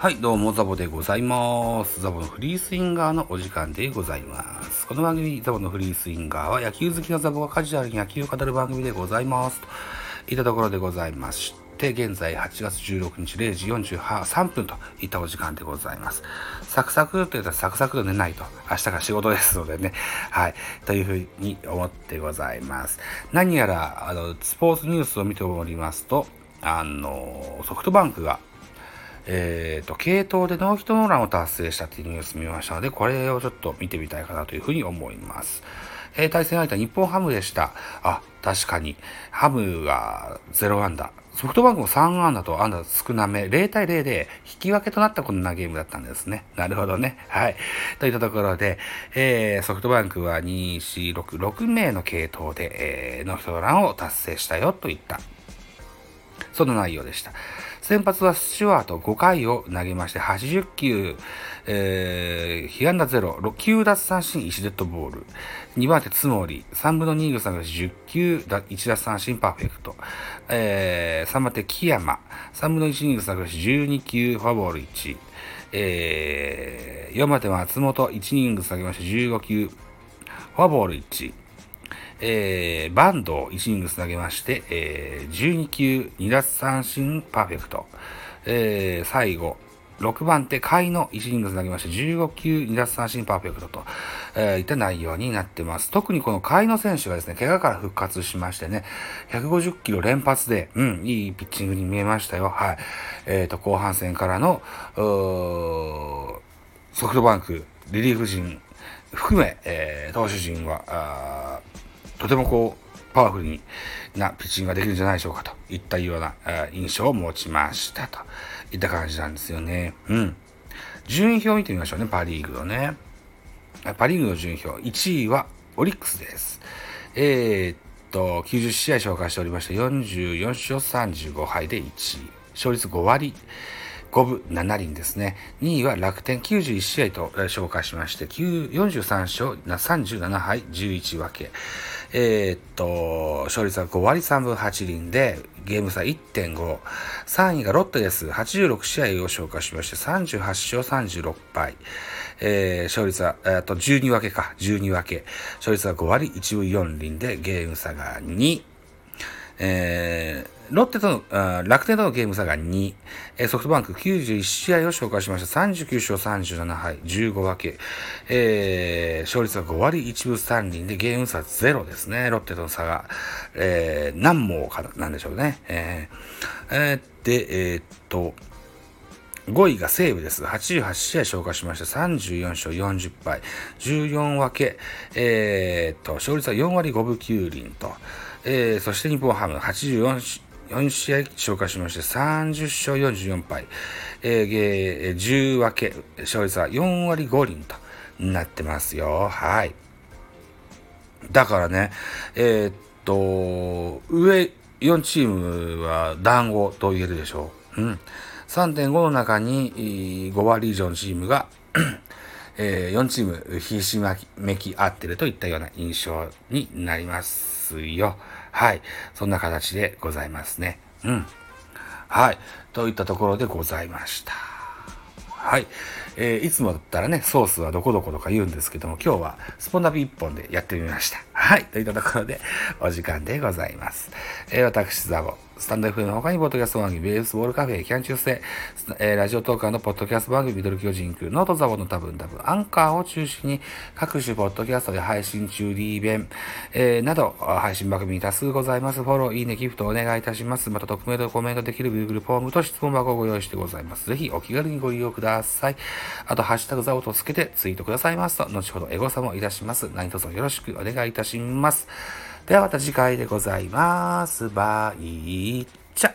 はい、どうも、ザボでございます。ザボのフリースインガーのお時間でございます。この番組、ザボのフリースインガーは野球好きなザボがカジュアルに野球を語る番組でございます。といったところでございまして、現在8月16日0時43分といったお時間でございます。サクサクと言ったらサクサクと寝ないと、明日が仕事ですのでね、はい、というふうに思ってございます。何やら、あの、スポーツニュースを見ておりますと、あの、ソフトバンクがえー、と、系統でノーヒットノーランを達成したっていうニュース見ましたので、これをちょっと見てみたいかなというふうに思います。えー対戦相手は日本ハムでした。あ、確かに、ハムが0安打。ソフトバンクも3安打と安打少なめ、0対0で引き分けとなったこんなゲームだったんですね。なるほどね。はい。といったところで、えーソフトバンクは2、4、6、6名の系統で、えーノーヒットノーランを達成したよといったその内容でした。先発はスチュワート5回を投げまして80球、えー、被安打0、9奪三振1デッドボール。2番手つもり、3分の2イニング下が10球、1奪三振パーフェクト。えー、3番手木山、3分の1イニング下が12球、フォアボール1。えー、4番手松本、1イニング下げまして15球、フォアボール1。えー、バンドを1イニングつなげまして、えー、12球2奪三振パーフェクト。えー、最後、6番手、甲斐の1イニングつなげまして、15球2奪三振パーフェクトと、えーいった内容になってます。特にこの甲斐野選手がですね、怪我から復活しましてね、150キロ連発で、うん、いいピッチングに見えましたよ。はい。えっ、と、後半戦からの、ソフトバンク、リリーフ陣含め、えー投手陣は、とてもこう、パワフルになピッチングができるんじゃないでしょうかといったような印象を持ちましたといった感じなんですよね。うん。順位表を見てみましょうね、パ・リーグのね。パ・リーグの順位表。1位はオリックスです。えーっと、90試合紹介しておりまして、44勝35敗で1位。勝率5割。5分7厘ですね。2位は楽天91試合と紹介しまして、43勝37敗11分け。えーっと、勝率は5割3分8厘で、ゲーム差1.5。3位がロッテです。86試合を紹介しまして、38勝36敗。えー勝率は、えーっと、12分けか、12分け。勝率は5割1分4厘で、ゲーム差が2。えーロッテとの、楽天とのゲーム差が2、えーソフトバンク91試合を紹介しました。39勝37敗、15分け、えー勝率は5割1分3厘でゲーム差0ですね。ロッテとの差が、えー何毛かなんでしょうね。えーえーで、えーっと、5位が西武です。88試合紹介しました。34勝40敗。14分け。えーっと、勝率は4割5分9厘と。えーそして日本ハム84 4試合紹介しまして、30勝44敗。えー10分け。勝率は4割5厘となってますよ。はい。だからね、えーっと、上4チームは団子と言えるでしょう。うん。3.5の中に5割以上のチームが、えー4チームひしめき合ってるといったような印象になりますよ。はい。そんな形でございますね。うん。はい。といったところでございました。はい。えーいつもだったらね、ソースはどこどことか言うんですけども、今日はスポナビ1本でやってみました。はい。といったところで、お時間でございます。えー私、ザボ、スタンド F の他に、ポッドキャスト番組、ベースボールカフェ、キャン中世、スえーラジオトーカーのポッドキャスト番組、ミドル巨人ク、ノートザボの多分多分、アンカーを中心に、各種ポッドキャストで配信中、リーベン、えーなど、配信番組に多数ございます。フォロー、いいね、ギフトお願いいたします。また、匿名でコメントできる Google フォームと質問箱をご用意してございます。ぜひ、お気軽にご利用ください。あと、ハッシュタグザボとつけてツイートくださいますと、後ほどエゴサもいたします。何卒よろしくお願いいたします。ではまた次回でございます。バイチャ。